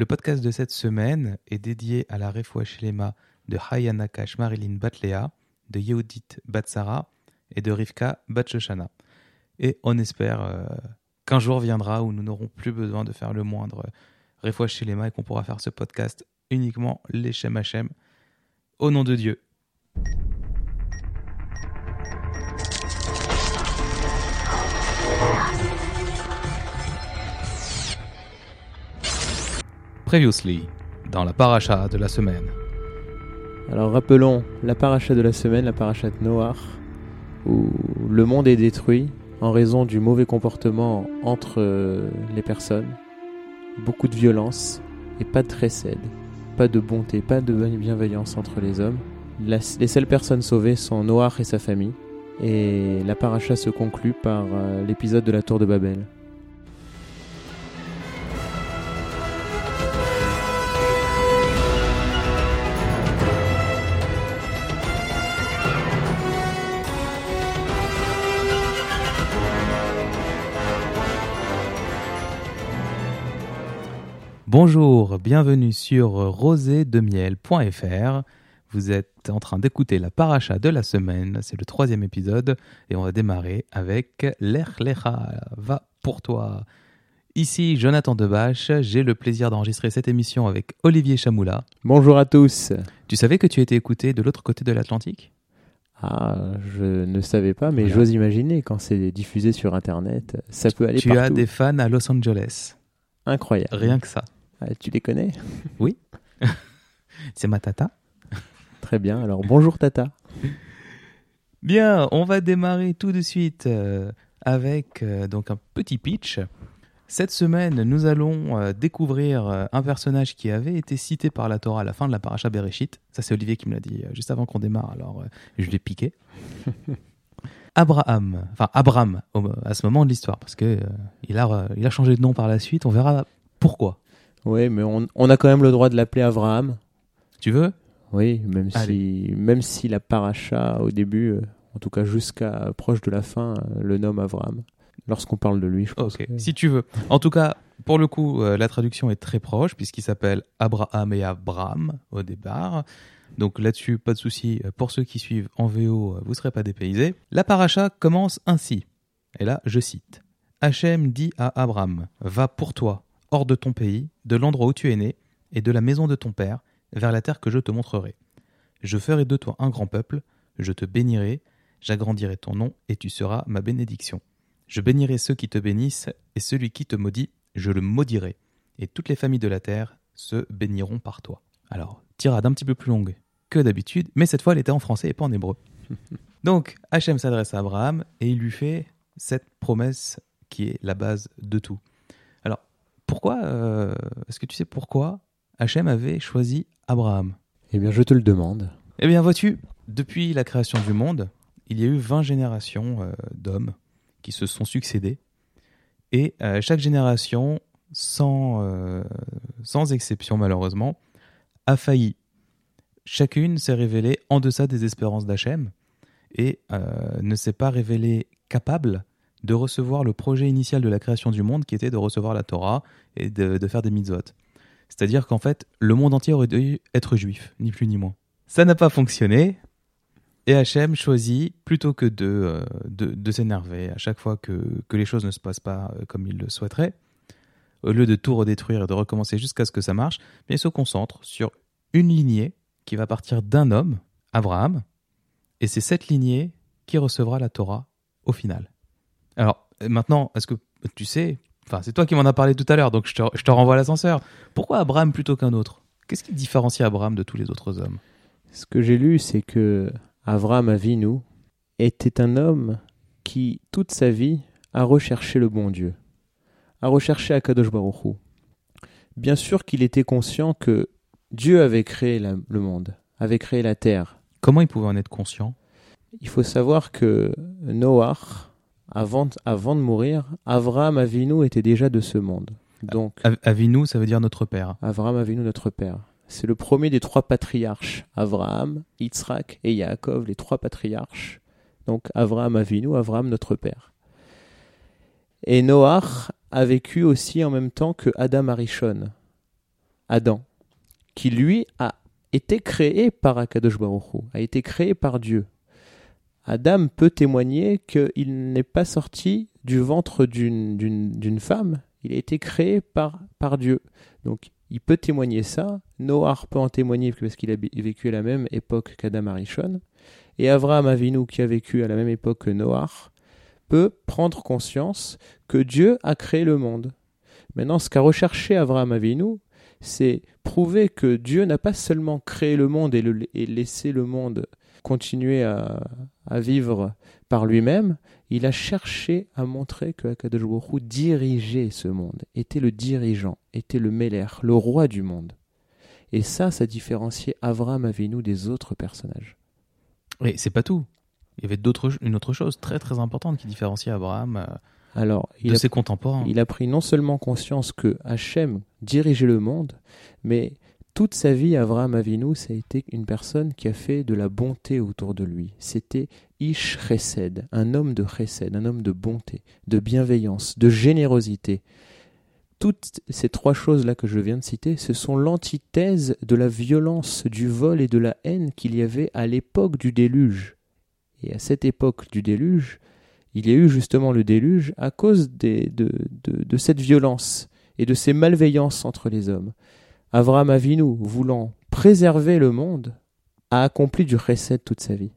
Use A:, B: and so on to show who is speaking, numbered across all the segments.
A: Le podcast de cette semaine est dédié à la Refoua Shlema de Hayanakash Marilyn Batlea, de Yehudit Batsara et de Rivka Batshoshana. Et on espère euh, qu'un jour viendra où nous n'aurons plus besoin de faire le moindre Refoua Shlema et qu'on pourra faire ce podcast uniquement les Shem Hashem. Au nom de Dieu. Previously, dans la paracha de la semaine.
B: Alors rappelons la paracha de la semaine, la paracha de Noach, où le monde est détruit en raison du mauvais comportement entre euh, les personnes, beaucoup de violence et pas de trésed, pas de bonté, pas de bienveillance entre les hommes. Les seules personnes sauvées sont Noach et sa famille, et la paracha se conclut par euh, l'épisode de la tour de Babel.
A: Bonjour, bienvenue sur rosédemiel.fr. Vous êtes en train d'écouter la paracha de la semaine, c'est le troisième épisode, et on va démarrer avec Lech Lecha, va pour toi. Ici Jonathan Debache, j'ai le plaisir d'enregistrer cette émission avec Olivier Chamoula.
B: Bonjour à tous
A: Tu savais que tu étais écouté de l'autre côté de l'Atlantique?
B: Ah, je ne savais pas, mais
A: Voilà.
B: j'ose imaginer quand c'est diffusé sur Internet, ça peut aller
A: Tu
B: partout.
A: as des fans à Los Angeles,
B: Incroyable.
A: rien que ça.
B: Ah, tu les connais?
A: C'est ma tata.
B: Très bien. Alors bonjour Tata.
A: Bien, on va démarrer tout de suite euh, avec euh, donc un petit pitch. Cette semaine, nous allons euh, découvrir euh, un personnage qui avait été cité par la Torah à la fin de la paracha Bereshit. Ça, c'est Olivier qui me l'a dit euh, juste avant qu'on démarre, alors euh, je l'ai piqué. Abraham, enfin Abram, au- à ce moment de l'histoire, parce que euh, il a euh, il a changé de nom par la suite. On verra pourquoi.
B: Oui, mais on, on a quand même le droit de l'appeler Abraham.
A: Tu veux?
B: Oui, même
A: Allez.
B: si, même si la paracha au début, euh, en tout cas jusqu'à euh, proche de la fin, euh, le nomme Abraham. Lorsqu'on parle de lui, je pense.
A: Ok,
B: que-
A: si tu veux. En tout cas, pour le coup, euh, la traduction est très proche puisqu'il s'appelle Abraham et Abraham au départ. Donc là-dessus, pas de souci. Pour ceux qui suivent en VO, vous ne serez pas dépaysés. La paracha commence ainsi. Et là, je cite. Hachem dit à Abraham, Va pour toi, hors de ton pays, de l'endroit où tu es né, et de la maison de ton père, vers la terre que je te montrerai. Je ferai de toi un grand peuple, je te bénirai, j'agrandirai ton nom, et tu seras ma bénédiction. Je bénirai ceux qui te bénissent, et celui qui te maudit, je le maudirai. Et toutes les familles de la terre se béniront par toi. Alors, tirade un petit peu plus longue que d'habitude, mais cette fois elle était en français et pas en hébreu. Donc, Hachem s'adresse à Abraham et il lui fait cette promesse qui est la base de tout. Pourquoi, euh, est-ce que tu sais pourquoi Hachem avait choisi Abraham?
B: Eh bien, je te le demande.
A: eh bien, vois-tu, depuis la création du monde, il y a eu 20 générations euh, d'hommes qui se sont succédés. Et euh, chaque génération, sans, sans exception malheureusement, a failli. Chacune s'est révélée en deçà des espérances d'Hachem et ne s'est pas révélée capable de recevoir le projet initial de la création du monde qui était de recevoir la Torah et de, faire des mitzvot. C'est-à-dire qu'en fait, le monde entier aurait dû être juif, ni plus ni moins. Ça n'a pas fonctionné. Et Hachem choisit, plutôt que de, euh, de, s'énerver à chaque fois que, que les choses ne se passent pas euh, comme il le souhaiterait, au lieu de tout redétruire et de recommencer jusqu'à ce que ça marche, bien, il se concentre sur une lignée qui va partir d'un homme, Abraham, et c'est cette lignée qui recevra la Torah au final. Alors, maintenant, est-ce que tu sais, enfin, c'est toi qui m'en as parlé tout à l'heure, donc je te, je te renvoie à l'ascenseur. Pourquoi Abraham plutôt qu'un autre? Qu'est-ce qui différencie Abraham de tous les autres hommes?
B: Ce que j'ai lu, c'est que Avram Avinu était un homme qui, toute sa vie, a recherché le bon Dieu, a recherché Akadosh Baruch Hu. Bien sûr qu'il était conscient que Dieu avait créé la- le monde, avait créé la terre.
A: Comment il pouvait en être conscient?
B: Il faut savoir que Noach, avant, avant de mourir, Avram Avinu était déjà de ce monde. Donc,
A: Av- Avinu, ça veut dire notre père.
B: Avram Avinu, notre père. C'est le premier des trois patriarches. Avraham, Yitzhak et Yaakov, les trois patriarches. Donc Avraham Avinu, Avraham notre père. Et Noach a vécu aussi en même temps que Adam Arishon. Adam, qui lui a été créé par Akadosh Baruch Hu, a été créé par Dieu. Adam peut témoigner qu'il n'est pas sorti du ventre d'une femme, il a été créé par, Dieu. Donc il peut témoigner ça. Noah peut en témoigner parce qu'il a vécu à la même époque qu'Adam Arishon. Et Avraham Avinu, qui a vécu à la même époque que Noah, peut prendre conscience que Dieu a créé le monde. Maintenant, ce qu'a recherché Avraham Avinu, c'est prouver que Dieu n'a pas seulement créé le monde et, laissé le monde continuer à, vivre par lui-même, il a cherché à montrer que Akadosh Baruch dirigeait ce monde, était le dirigeant, était le Meller, le roi du monde. Et ça, ça différenciait Avram Avinu des autres personnages.
A: Oui, c'est pas tout. Il y avait d'autres, une autre chose très très importante qui différenciait Abraham euh, Alors, de ses contemporains.
B: Il a pris non seulement conscience que Hachem dirigeait le monde, mais toute sa vie, Avraham Avinu, a été une personne qui a fait de la bonté autour de lui. C'était Ish Chesed, un homme de Chesed, un homme de bonté, de bienveillance, de générosité. Toutes ces trois choses-là que je viens de citer, ce sont l'antithèse de la violence, du vol et de la haine qu'il y avait à l'époque du déluge. Et à cette époque du déluge, il y a eu justement le déluge à cause de cette violence et de ces malveillances entre les hommes. Avram Avinu, voulant préserver le monde, a accompli du chesed toute sa vie.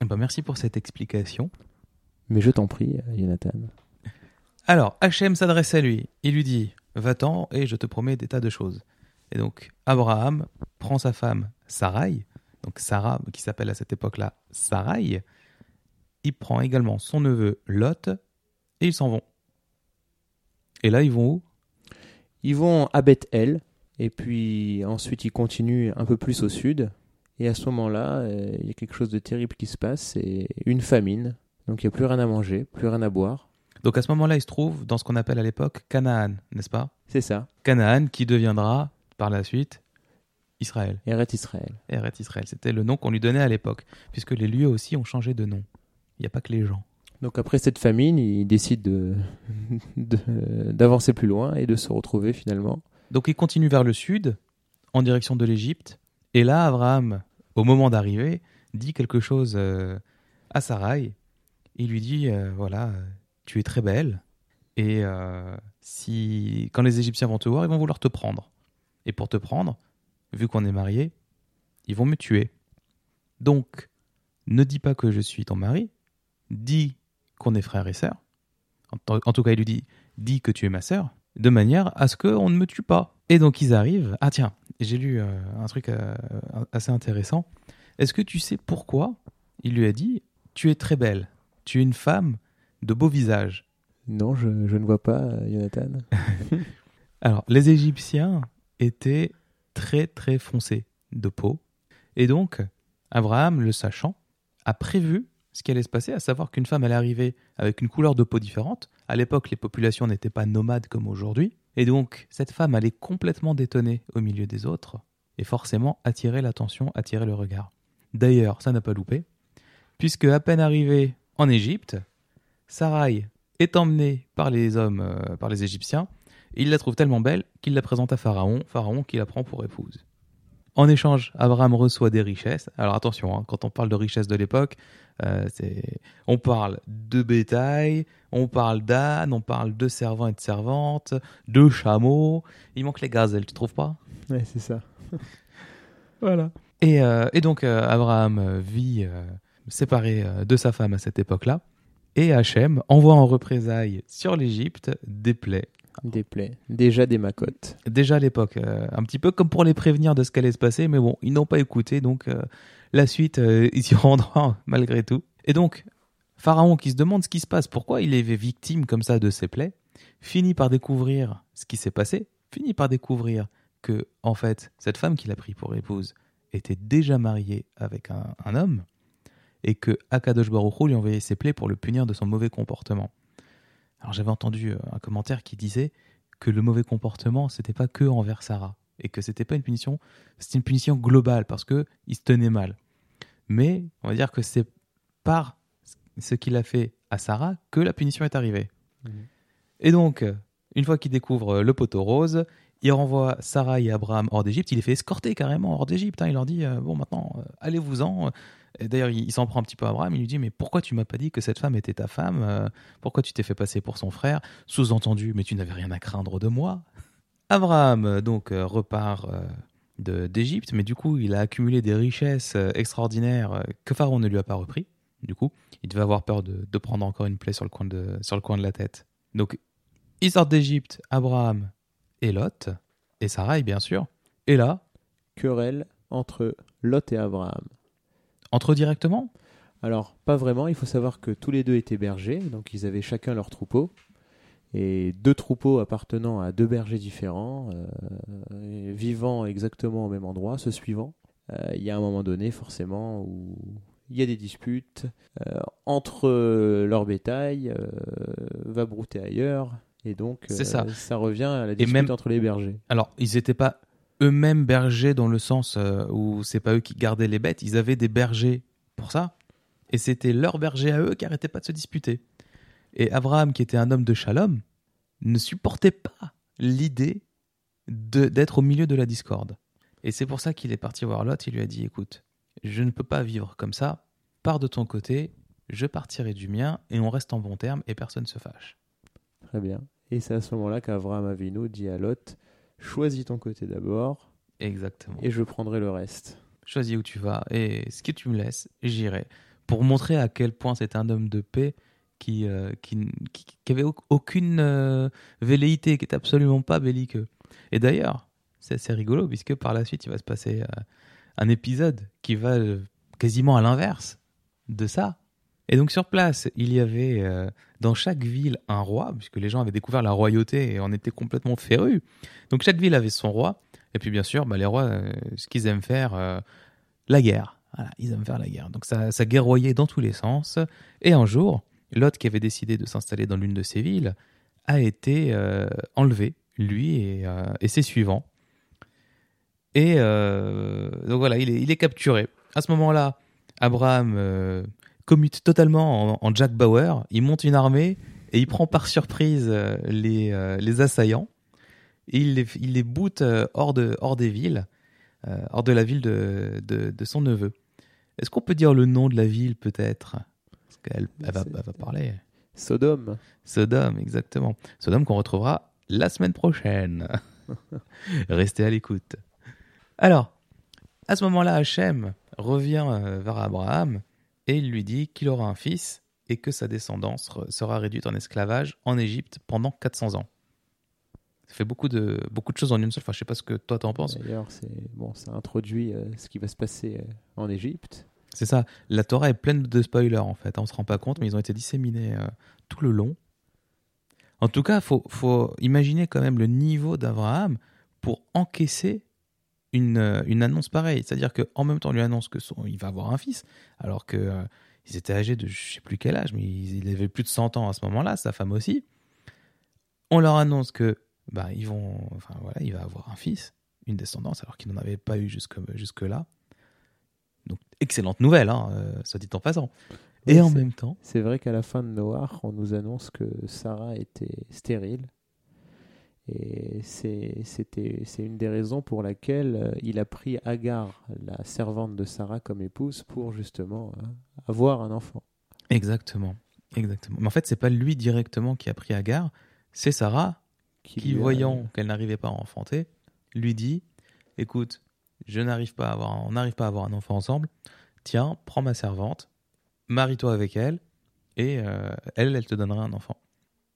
A: Eh ben merci pour cette explication.
B: Mais je t'en prie, Jonathan.
A: Alors, Hachem s'adresse à lui. Il lui dit Va-t'en et je te promets des tas de choses. Et donc, Abraham prend sa femme Sarai, donc Sarah, qui s'appelle à cette époque-là Sarai. Il prend également son neveu Lot et ils s'en vont. Et là, ils vont où?
B: Ils vont à Bethel, et puis ensuite, il continue un peu plus au sud. Et à ce moment-là, euh, il y a quelque chose de terrible qui se passe, c'est une famine. Donc il n'y a plus rien à manger, plus rien à boire.
A: Donc à ce moment-là, il se trouve dans ce qu'on appelle à l'époque Canaan, n'est-ce pas?
B: C'est ça.
A: Canaan qui deviendra par la suite Israël.
B: Eret Israël.
A: Eret Israël, c'était le nom qu'on lui donnait à l'époque, puisque les lieux aussi ont changé de nom. Il n'y a pas que les gens.
B: Donc après cette famine, il décide d'avancer de, plus loin et de se retrouver finalement
A: donc il continue vers le sud, en direction de l'Égypte. Et là, Abraham, au moment d'arriver, dit quelque chose euh, à Sarai. Il lui dit euh, voilà, tu es très belle. Et euh, si, quand les Égyptiens vont te voir, ils vont vouloir te prendre. Et pour te prendre, vu qu'on est mariés, ils vont me tuer. Donc, ne dis pas que je suis ton mari. Dis qu'on est frère et sœur. En, tout cas, il lui dit dis que tu es ma sœur de manière à ce qu'on ne me tue pas. Et donc ils arrivent. Ah tiens, j'ai lu euh, un truc euh, assez intéressant. Est-ce que tu sais pourquoi il lui a dit Tu es très belle, tu es une femme de beau visage
B: Non, je, ne vois pas, Jonathan.
A: Alors, les Égyptiens étaient très très foncés de peau. Et donc, Abraham, le sachant, a prévu ce qui allait se passer, à savoir qu'une femme allait arriver avec une couleur de peau différente. À l'époque, les populations n'étaient pas nomades comme aujourd'hui. Et donc, cette femme allait complètement détonner au milieu des autres et forcément attirer l'attention, attirer le regard. D'ailleurs, ça n'a pas loupé, puisque à peine arrivée en Égypte, Sarai est emmenée par les hommes, euh, par les Égyptiens, et il la trouve tellement belle qu'il la présente à Pharaon, Pharaon qui la prend pour épouse. En échange, Abraham reçoit des richesses. Alors attention, hein, quand on parle de richesses de l'époque, euh, on parle de bétail, on parle d'ânes, on parle de servants et de servantes, de chameaux. Il manque les gazelles, tu trouves pas?
B: Ouais, c'est ça.
A: voilà. Et, euh, donc euh, Abraham vit séparé de sa femme à cette époque-là. Et Hachem envoie en représailles sur l'Égypte des plaies
B: des plaies, déjà des macottes.
A: Déjà à l'époque, euh, un petit peu comme pour les prévenir de ce qu'allait se passer, mais bon, ils n'ont pas écouté, donc euh, la suite, euh, ils y rendront malgré tout. Et donc, Pharaon qui se demande ce qui se passe, pourquoi il est victime comme ça de ces plaies, finit par découvrir ce qui s'est passé, finit par découvrir que, en fait, cette femme qu'il a pris pour épouse était déjà mariée avec un, homme, et que Akadosh Baruch lui envoyait ses plaies pour le punir de son mauvais comportement. Alors j'avais entendu euh, un commentaire qui disait que le mauvais comportement, c'était pas que envers Sarah et que c'était pas une punition, c'était une punition globale parce que il se tenait mal. Mais on va dire que c'est par ce qu'il a fait à Sarah que la punition est arrivée. Mhm. Et donc, une fois qu'il découvre le poteau rose, Il renvoie Sarah et Abraham hors d'Égypte. Il les fait escorter carrément hors d'Égypte. hein. Il leur dit euh, Bon, maintenant, euh, allez-vous-en. D'ailleurs, il, s'en prend un petit peu à Abraham. Il lui dit Mais pourquoi tu m'as pas dit que cette femme était ta femme Euh, Pourquoi tu t'es fait passer pour son frère? Sous-entendu, mais tu n'avais rien à craindre de moi. Abraham, euh, donc, euh, repart d'Égypte, mais du coup, il a accumulé des richesses extraordinaires que Pharaon ne lui a pas repris. Du coup, il devait avoir peur de, prendre encore une plaie sur le coin de, sur le coin de la tête. Donc, ils sortent d'Égypte, Abraham et Lot, et Sarai, bien sûr. Et là,
B: Querelle entre Lot et Abraham.
A: Entre eux directement?
B: Alors, pas vraiment. Il faut savoir que tous les deux étaient bergers, donc ils avaient chacun leur troupeau. Et deux troupeaux appartenant à deux bergers différents, euh, vivant exactement au même endroit, se suivant. Euh, Il y a un moment donné, forcément, où il y a des disputes euh, entre leur bétail, va brouter ailleurs, et donc
A: ça.
B: ça revient à la dispute
A: même-
B: entre les bergers.
A: Alors, ils n'étaient pas eux-mêmes bergers dans le sens euh, où c'est pas eux qui gardaient les bêtes, ils avaient des bergers pour ça. Et c'était leurs bergers à eux qui arrêtaient pas de se disputer. Et Abraham, qui était un homme de shalom, ne supportait pas l'idée d'être au milieu de la discorde. Et c'est pour ça qu'il est parti voir Lot. Il lui a dit Écoute, je ne peux pas vivre comme ça. Pars de ton côté, je partirai du mien, et on reste en bon terme, et personne ne se fâche.
B: Très bien. Et c'est à ce moment-là qu'Abraham Avinu dit à Lot Choisis ton côté d'abord,
A: Exactement.
B: et je prendrai le reste.
A: choisis où tu vas et ce que tu me laisses, j'irai. Pour montrer à quel point c'est un homme de paix qui, euh, qui, qui, qui avait au- aucune euh, velléité, qui est absolument pas belliqueux. Et d'ailleurs, c'est assez rigolo puisque par la suite, il va se passer euh, un épisode qui va euh, quasiment à l'inverse de ça. Et donc sur place, il y avait euh, dans chaque ville un roi, puisque les gens avaient découvert la royauté et en étaient complètement férus. Donc chaque ville avait son roi. Et puis bien sûr, bah, les rois, euh, ce qu'ils aiment faire, euh, la guerre. Ils aiment faire la guerre. Donc ça, guerroyait dans tous les sens. Et un jour, Lot, qui avait décidé de s'installer dans l'une de ces villes, a été enlevé, lui et, et ses suivants. Et donc voilà, il est, capturé. À ce moment-là, Abraham commute totalement en, en Jack Bauer. Il monte une armée et il prend par surprise euh, les, euh, les assaillants. Et il les, il les boot euh, hors, de, hors des villes, hors de la ville de, de, de son neveu. Est-ce qu'on peut dire le nom de la ville peut-être? Parce qu'elle elle va, elle va parler.
B: Sodome.
A: Sodome, exactement. Sodome qu'on retrouvera la semaine prochaine. Restez à l'écoute. Alors, à ce moment-là, Hachem revient vers Abraham et il lui dit qu'il aura un fils et que sa descendance sera réduite en esclavage en Égypte pendant 400 ans. Ça fait beaucoup de, beaucoup de choses en une seule fois. Je sais pas ce que toi t'en penses.
B: D'ailleurs, c'est bon, ça introduit euh, ce qui va se passer euh, en Égypte.
A: C'est ça. La Torah est pleine de spoilers en fait. On se rend pas compte, mais ils ont été disséminés euh, tout le long. En tout cas, faut, faut imaginer quand même le niveau d'Abraham pour encaisser une, euh, une annonce pareille. C'est-à-dire qu'en même temps, on lui annonce que son, il va avoir un fils, alors que euh, ils étaient âgés de je sais plus quel âge, mais ils, il avait plus de 100 ans à ce moment-là, sa femme aussi. On leur annonce que bah, ils vont, enfin voilà, il va avoir un fils, une descendance, alors qu'il n'en avait pas eu jusque, jusque là. Donc excellente nouvelle, hein, euh, soit dit en passant. Et
B: Oui,
A: en même temps,
B: C'est vrai qu'à la fin de Noir, on nous annonce que Sarah était stérile. Et c'est c'était- c'est une des raisons pour laquelle euh, il a pris Agar, la servante de Sarah, comme épouse pour justement euh, avoir un enfant.
A: exactement, exactement. Mais en fait, c'est pas lui directement qui a pris Agar, c'est Sarah qui,
B: a-
A: voyant qu'elle n'arrivait pas à enfanter, lui dit "Écoute, je n'arrive pas à avoir, on n'arrive pas à avoir un enfant ensemble. Tiens, prends ma servante, marie-toi avec elle, et euh, elle, elle te donnera un enfant."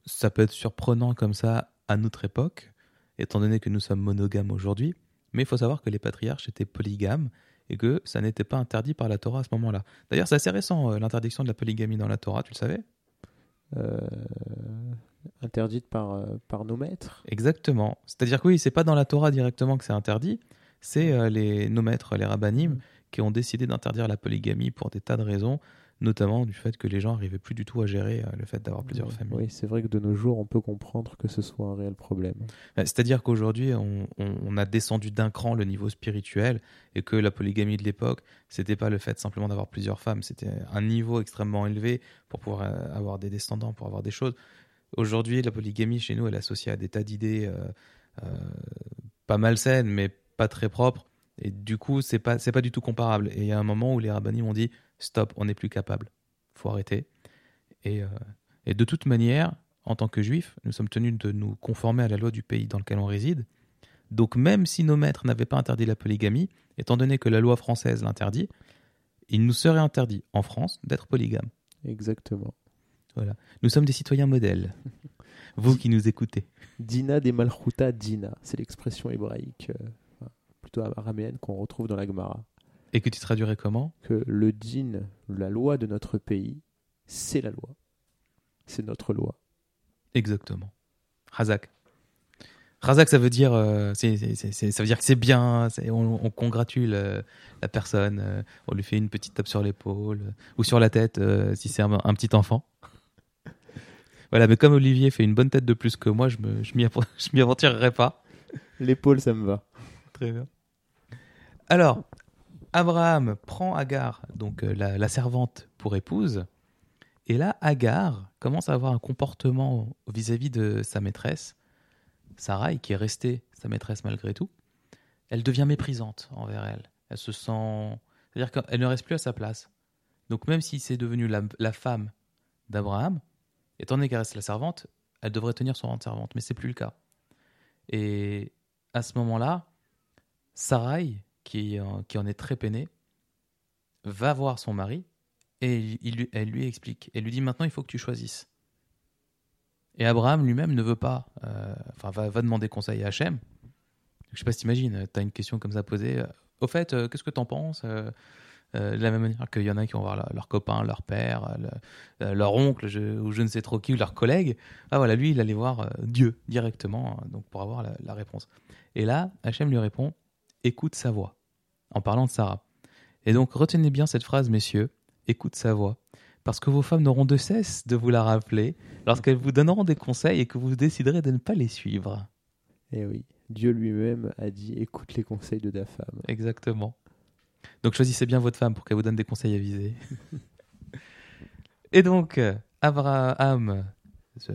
A: Ça peut être surprenant comme ça à notre époque, étant donné que nous sommes monogames aujourd'hui, mais il faut savoir que les patriarches étaient polygames et que ça n'était pas interdit par la Torah à ce moment-là. D'ailleurs, c'est assez récent euh, l'interdiction de la polygamie dans la Torah, tu le savais?
B: Euh, interdite par, euh, par nos maîtres.
A: Exactement. C'est-à-dire que oui, c'est pas dans la Torah directement que c'est interdit, c'est les, nos maîtres, les rabbinim, qui ont décidé d'interdire la polygamie pour des tas de raisons, notamment du fait que les gens n'arrivaient plus du tout à gérer euh, le fait d'avoir plusieurs
B: Oui,
A: familles.
B: Oui, c'est vrai que de nos jours, on peut comprendre que ce soit un réel problème.
A: Euh, C'est-à-dire qu'aujourd'hui, on, on- on a descendu d'un cran le niveau spirituel et que la polygamie de l'époque, c'était pas le fait simplement d'avoir plusieurs femmes, c'était un niveau extrêmement élevé pour pouvoir euh, avoir des descendants, pour avoir des choses. Aujourd'hui, la polygamie chez nous, elle est associée à des tas d'idées euh, euh, pas malsaine, mais pas très propre. Et du coup, c'est pas, c'est pas du tout comparable. Et il y a un moment où les rabbinim m'ont dit stop, on n'est plus capable, faut arrêter. Et, euh, et de toute manière, en tant que juifs, nous sommes tenus de nous conformer à la loi du pays dans lequel on réside. Donc même si nos maîtres n'avaient pas interdit la polygamie, étant donné que la loi française l'interdit, il nous serait interdit en France d'être polygame.
B: Exactement.
A: Voilà. Nous sommes des citoyens modèles. Vous qui nous écoutez.
B: Dina des Malchuta Dina, c'est l'expression hébraïque, euh, plutôt araméenne, qu'on retrouve dans la Gemara.
A: Et que tu traduirais comment?
B: Que le din, la loi de notre pays, c'est la loi. C'est notre loi.
A: Exactement. Razak. Razak, ça veut dire, euh, ça veut dire que c'est bien. On, on congratule euh, la personne. euh, on lui fait une petite tape sur l'épaule ou sur la tête si c'est un, un petit enfant. voilà, mais comme Olivier fait une bonne tête de plus que moi, je m'y je m'y aventurerai pas.
B: L'épaule, ça me va.
A: Très bien. Alors, Abraham prend Agar, donc euh, la, servante, pour épouse. Et là, Agar commence à avoir un comportement vis-à-vis de sa maîtresse, Sarai, qui est restée sa maîtresse malgré tout. Elle devient méprisante envers elle. Elle se sent. C'est-à-dire qu'elle ne reste plus à sa place. Donc, même si c'est devenu la, la femme d'Abraham, étant donné qu'elle reste la servante, elle devrait tenir son rang de servante. Mais c'est plus le cas. Et à ce moment-là, Sarai, qui, en- qui en est très peinée, va voir son mari et il- elle lui explique. Elle lui dit maintenant il faut que tu choisisses. Et Abraham lui-même ne veut pas, euh, enfin va, demander conseil à Hachem. Je sais pas si t'imagines, tu as une question comme ça posée. euh, Au fait, euh, qu'est-ce que t'en penses Euh, euh, De la même manière qu'il y en a qui vont voir leur, copain, leur père, euh, le- euh, leur oncle, ou je ne sais trop qui, ou leur collègue. Ah voilà, lui, il allait voir euh, Dieu directement, euh, donc pour avoir la, la réponse. Et là, Hachem lui répond écoute sa voix, en parlant de Sarah. Et donc, retenez bien cette phrase, messieurs écoute sa voix. Parce que vos femmes n'auront de cesse de vous la rappeler lorsqu'elles vous donneront des conseils et que vous déciderez de ne pas les suivre.
B: Eh oui, Dieu lui-même a dit écoute les conseils de ta femme.
A: Exactement. Donc choisissez bien votre femme pour qu'elle vous donne des conseils avisés. Et donc, euh, Abraham se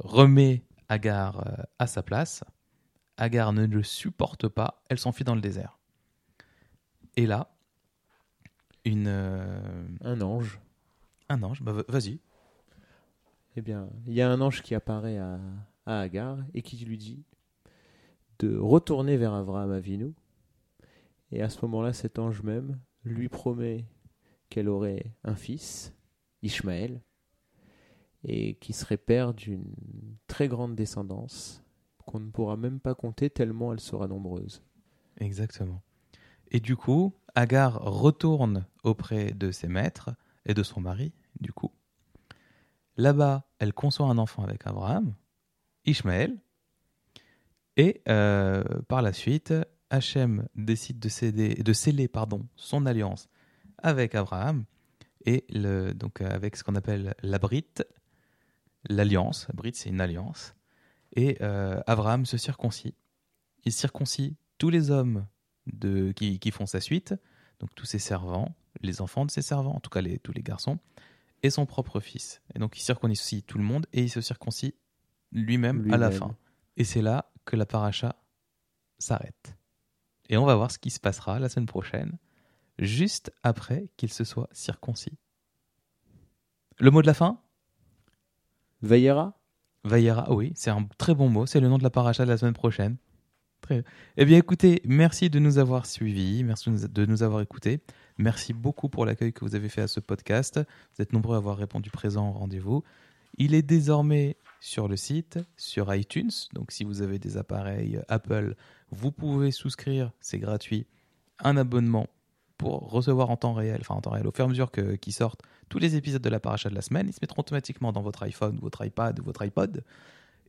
A: remet Agar euh, à sa place. Agar ne le supporte pas, elle s'enfuit dans le désert. Et là, une, euh,
B: Un ange.
A: un ange, bah, va- vas-y.
B: Eh bien, il y a un ange qui apparaît à, à Agar et qui lui dit de retourner vers Abraham Avinu. Et à ce moment-là, cet ange même lui promet qu'elle aurait un fils, Ishmaël, et qui serait père d'une très grande descendance qu'on ne pourra même pas compter tellement elle sera nombreuse.
A: Exactement. Et du coup, Agar retourne auprès de ses maîtres et de son mari, du coup. Là-bas, elle conçoit un enfant avec Abraham, Ishmaël. Et euh, par la suite, Hachem décide de, céder, de sceller pardon, son alliance avec Abraham et donc avec ce qu'on appelle la brite, l'alliance. La brite, c'est une alliance. Et euh, Abraham se circoncis. Il circoncis tous les hommes de, qui, qui font sa suite, donc tous ses servants, les enfants de ses servants, en tout cas les, tous les garçons, et son propre fils. Et donc il circoncis tout le monde et il se circoncis lui-même à la fin. Et c'est là que la paracha s'arrête. Et on va voir ce qui se passera la semaine prochaine, juste après qu'il se soit circoncis. Le mot de la fin?
B: Veillera
A: Vaillera, oui, c'est un très bon mot. C'est le nom de la paracha de la semaine prochaine. Très Eh bien, écoutez, merci de nous avoir suivis, merci de nous avoir écoutés. Merci beaucoup pour l'accueil que vous avez fait à ce podcast. Vous êtes nombreux à avoir répondu présent au rendez-vous. Il est désormais sur le site, sur iTunes. Donc, si vous avez des appareils Apple, vous pouvez souscrire, c'est gratuit, un abonnement pour recevoir en temps réel, enfin en temps réel, au fur et à mesure qu'ils sortent tous les épisodes de la paracha de la semaine. Ils se mettront automatiquement dans votre iPhone, votre iPad ou votre iPod.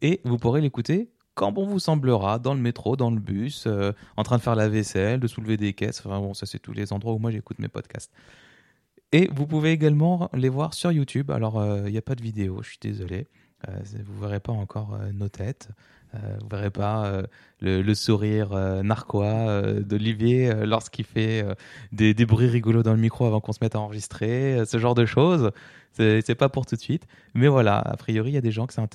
A: Et vous pourrez l'écouter quand bon vous semblera, dans le métro, dans le bus, euh, en train de faire la vaisselle, de soulever des caisses. Enfin bon, ça c'est tous les endroits où moi j'écoute mes podcasts. Et vous pouvez également les voir sur YouTube. Alors, euh, il n'y a pas de vidéo, je suis désolé. Euh, vous verrez pas encore euh, nos têtes. Euh, vous verrez pas le, sourire narquois d'Olivier lorsqu'il fait des, bruits rigolos dans le micro avant qu'on se mette à enregistrer, ce genre de choses. C'est pas pour tout de suite. Mais voilà, a priori, il y a des gens qui sont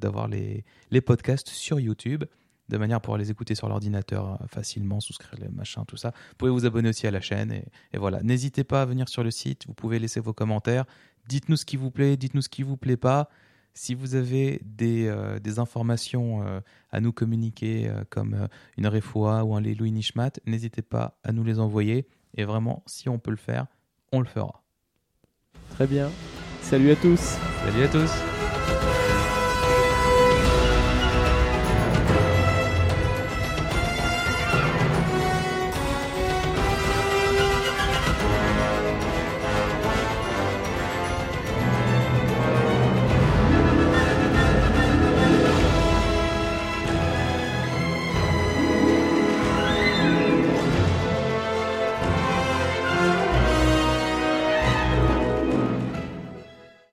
A: d'avoir les, podcasts sur YouTube. de manière pour les écouter sur l'ordinateur facilement, souscrire les machins, tout ça. Vous pouvez vous abonner aussi à la chaîne et voilà. N'hésitez pas à venir sur le site, vous pouvez laisser vos commentaires. Dites-nous ce qui vous plaît, dites-nous ce qui vous plaît pas. Si vous avez des, euh, des informations euh, à nous communiquer, euh, comme euh, une réfoua ou un Louis Nishmat, n'hésitez pas à nous les envoyer. Et vraiment, si on peut le faire, on le fera.
B: Très bien. Salut à tous.
A: Salut à tous